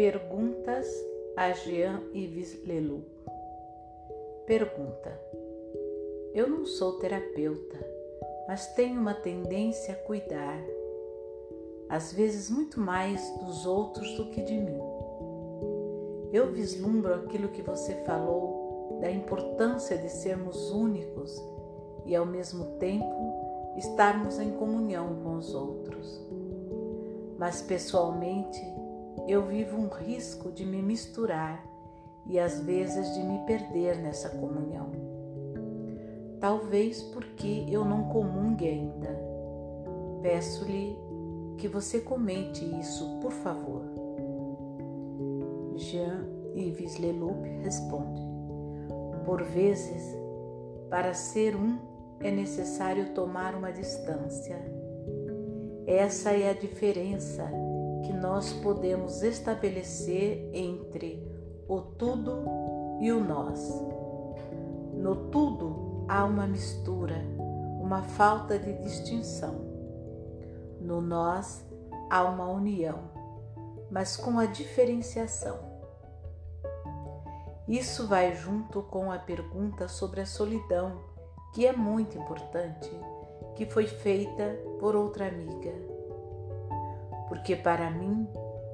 Perguntas a Jean-Yves Leloup. Pergunta: Eu não sou terapeuta, mas tenho uma tendência a cuidar, às vezes muito mais dos outros do que de mim. Eu vislumbro aquilo que você falou da importância de sermos únicos e, ao mesmo tempo, estarmos em comunhão com os outros. Mas, pessoalmente, eu vivo um risco de me misturar e às vezes de me perder nessa comunhão. Talvez porque eu não comungue ainda. Peço-lhe que você comente isso, por favor. Jean-Yves Leloup responde: Por vezes, para ser um, é necessário tomar uma distância. Essa é a diferença que nós podemos estabelecer entre o tudo e o nós. No tudo há uma mistura, uma falta de distinção. No nós há uma união, mas com a diferenciação. Isso vai junto com a pergunta sobre a solidão, que é muito importante, que foi feita por outra amiga porque para mim,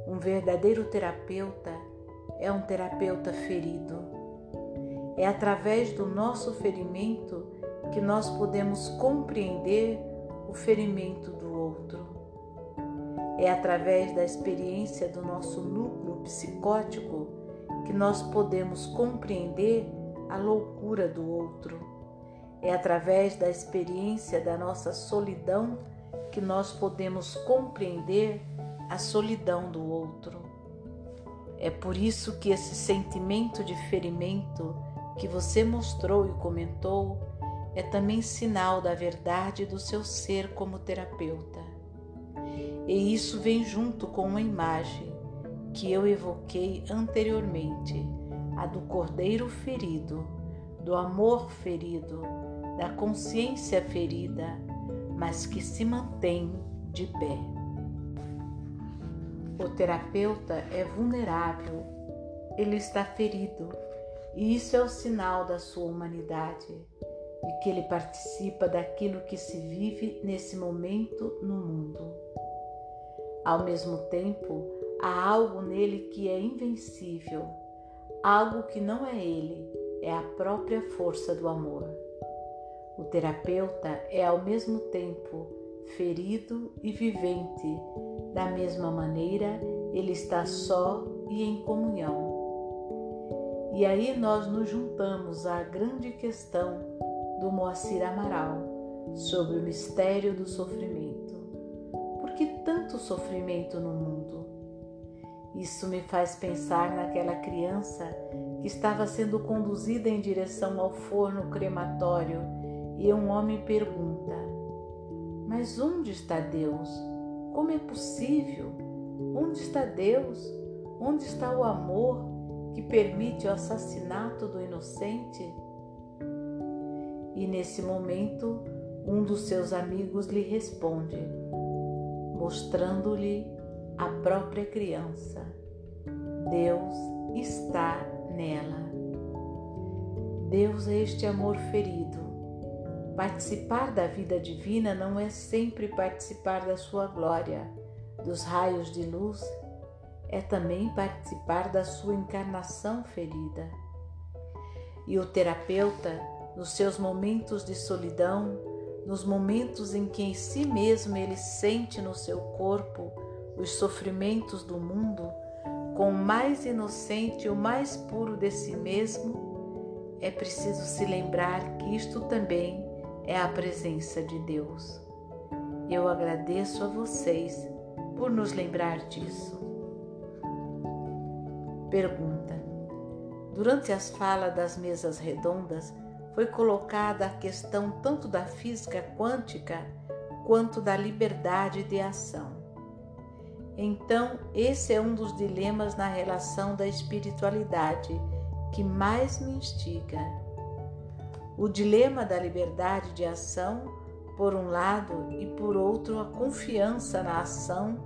um verdadeiro terapeuta é um terapeuta ferido. É através do nosso ferimento que nós podemos compreender o ferimento do outro. É através da experiência do nosso núcleo psicótico que nós podemos compreender a loucura do outro. É através da experiência da nossa solidão que nós podemos compreender a solidão do outro. É por isso que esse sentimento de ferimento que você mostrou e comentou é também sinal da verdade do seu ser como terapeuta. E isso vem junto com uma imagem que eu evoquei anteriormente, a do cordeiro ferido, do amor ferido, da consciência ferida mas que se mantém de pé. O terapeuta é vulnerável, ele está ferido, e isso é o sinal da sua humanidade, de que ele participa daquilo que se vive nesse momento no mundo. Ao mesmo tempo, há algo nele que é invencível, algo que não é ele, é a própria força do amor. O terapeuta é ao mesmo tempo ferido e vivente. Da mesma maneira, ele está só e em comunhão. E aí nós nos juntamos à grande questão do Moacir Amaral sobre o mistério do sofrimento. Por que tanto sofrimento no mundo? Isso me faz pensar naquela criança que estava sendo conduzida em direção ao forno crematório e um homem pergunta: Mas onde está Deus? Como é possível? Onde está Deus? Onde está o amor que permite o assassinato do inocente? E nesse momento, um dos seus amigos lhe responde, mostrando-lhe a própria criança. Deus está nela. Deus é este amor ferido Participar da vida divina não é sempre participar da sua glória, dos raios de luz, é também participar da sua encarnação ferida. E o terapeuta, nos seus momentos de solidão, nos momentos em que em si mesmo ele sente no seu corpo os sofrimentos do mundo, com o mais inocente e o mais puro de si mesmo, é preciso se lembrar que isto também é a presença de Deus. Eu agradeço a vocês por nos lembrar disso. Pergunta: Durante as falas das mesas redondas, foi colocada a questão tanto da física quântica quanto da liberdade de ação. Então, esse é um dos dilemas na relação da espiritualidade que mais me instiga o dilema da liberdade de ação, por um lado, e por outro, a confiança na ação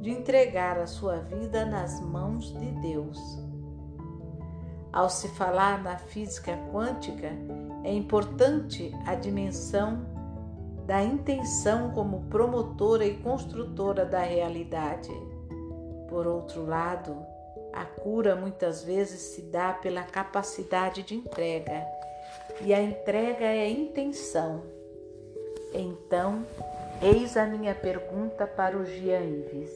de entregar a sua vida nas mãos de Deus. Ao se falar na física quântica, é importante a dimensão da intenção como promotora e construtora da realidade. Por outro lado, a cura muitas vezes se dá pela capacidade de entrega, e a entrega é intenção. Então, eis a minha pergunta para o Gian Ives.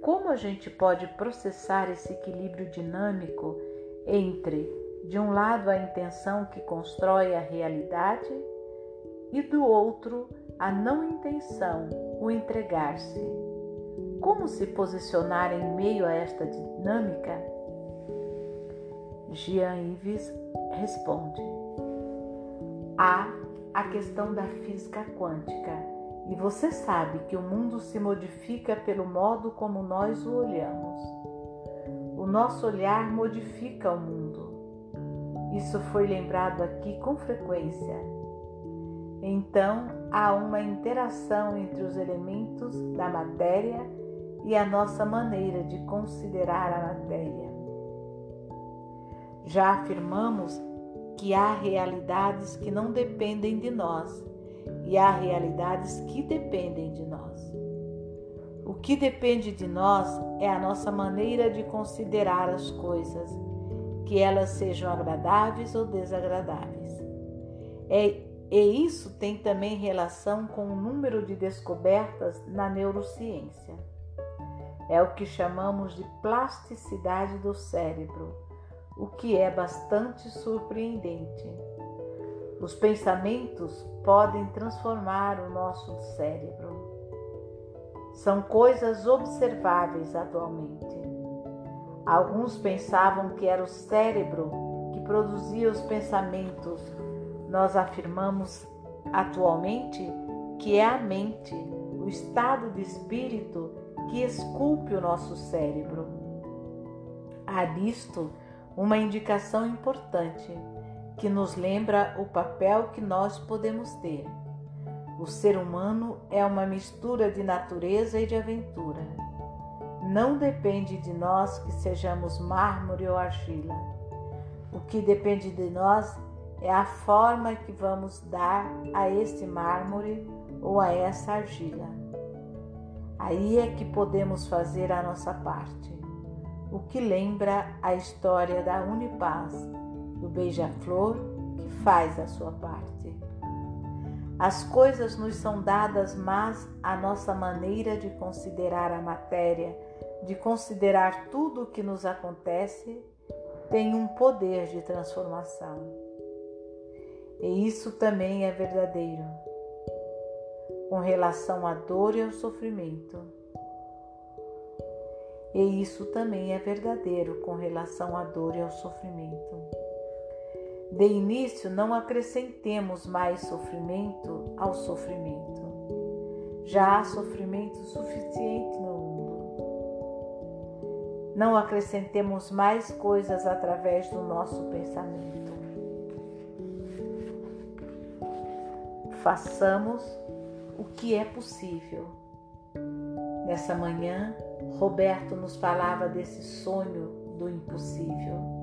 Como a gente pode processar esse equilíbrio dinâmico entre de um lado, a intenção que constrói a realidade e do outro, a não intenção, o entregar-se. Como se posicionar em meio a esta dinâmica? Jean Ives responde: Há a questão da física quântica, e você sabe que o mundo se modifica pelo modo como nós o olhamos. O nosso olhar modifica o mundo. Isso foi lembrado aqui com frequência. Então, há uma interação entre os elementos da matéria e a nossa maneira de considerar a matéria. Já afirmamos que há realidades que não dependem de nós e há realidades que dependem de nós. O que depende de nós é a nossa maneira de considerar as coisas que elas sejam agradáveis ou desagradáveis. É, e isso tem também relação com o número de descobertas na neurociência. É o que chamamos de plasticidade do cérebro, o que é bastante surpreendente. Os pensamentos podem transformar o nosso cérebro. São coisas observáveis atualmente. Alguns pensavam que era o cérebro que produzia os pensamentos. Nós afirmamos atualmente que é a mente, o estado de espírito que esculpe o nosso cérebro. Há nisto uma indicação importante que nos lembra o papel que nós podemos ter. O ser humano é uma mistura de natureza e de aventura. Não depende de nós que sejamos mármore ou argila. O que depende de nós é a forma que vamos dar a este mármore ou a essa argila. Aí é que podemos fazer a nossa parte, o que lembra a história da Unipaz, do beija-flor que faz a sua parte. As coisas nos são dadas, mas a nossa maneira de considerar a matéria de considerar tudo o que nos acontece tem um poder de transformação. E isso também é verdadeiro com relação à dor e ao sofrimento. E isso também é verdadeiro com relação à dor e ao sofrimento. De início, não acrescentemos mais sofrimento ao sofrimento. Já há sofrimento suficiente no não acrescentemos mais coisas através do nosso pensamento. Façamos o que é possível. Nessa manhã, Roberto nos falava desse sonho do impossível.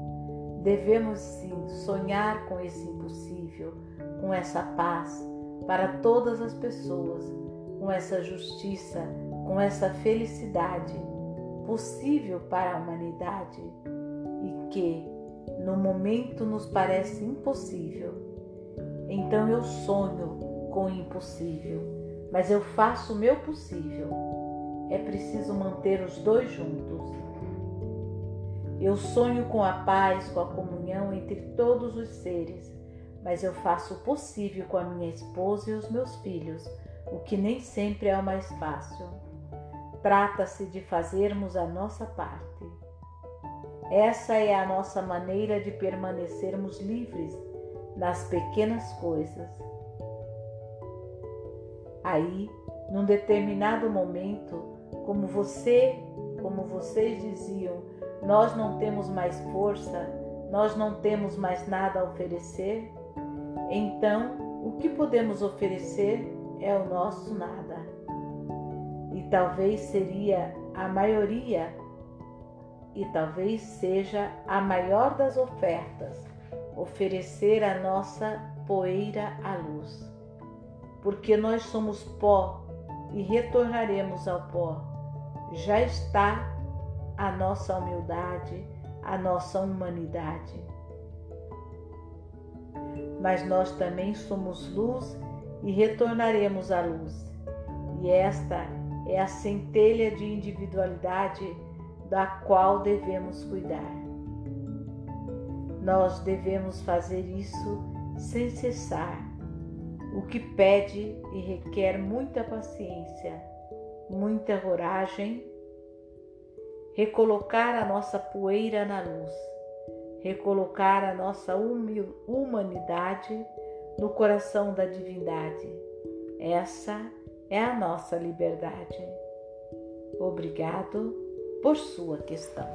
Devemos sim sonhar com esse impossível, com essa paz para todas as pessoas, com essa justiça, com essa felicidade possível para a humanidade e que no momento nos parece impossível. Então eu sonho com o impossível, mas eu faço o meu possível. É preciso manter os dois juntos. Eu sonho com a paz, com a comunhão entre todos os seres, mas eu faço o possível com a minha esposa e os meus filhos, o que nem sempre é o mais fácil. Trata-se de fazermos a nossa parte. Essa é a nossa maneira de permanecermos livres nas pequenas coisas. Aí, num determinado momento, como você, como vocês diziam, nós não temos mais força, nós não temos mais nada a oferecer, então o que podemos oferecer é o nosso nada. E talvez seria a maioria e talvez seja a maior das ofertas oferecer a nossa poeira à luz. Porque nós somos pó e retornaremos ao pó. Já está a nossa humildade, a nossa humanidade. Mas nós também somos luz e retornaremos à luz. E esta é a centelha de individualidade da qual devemos cuidar. Nós devemos fazer isso sem cessar, o que pede e requer muita paciência, muita coragem, recolocar a nossa poeira na luz, recolocar a nossa humanidade no coração da divindade. Essa é a nossa liberdade. Obrigado por sua questão.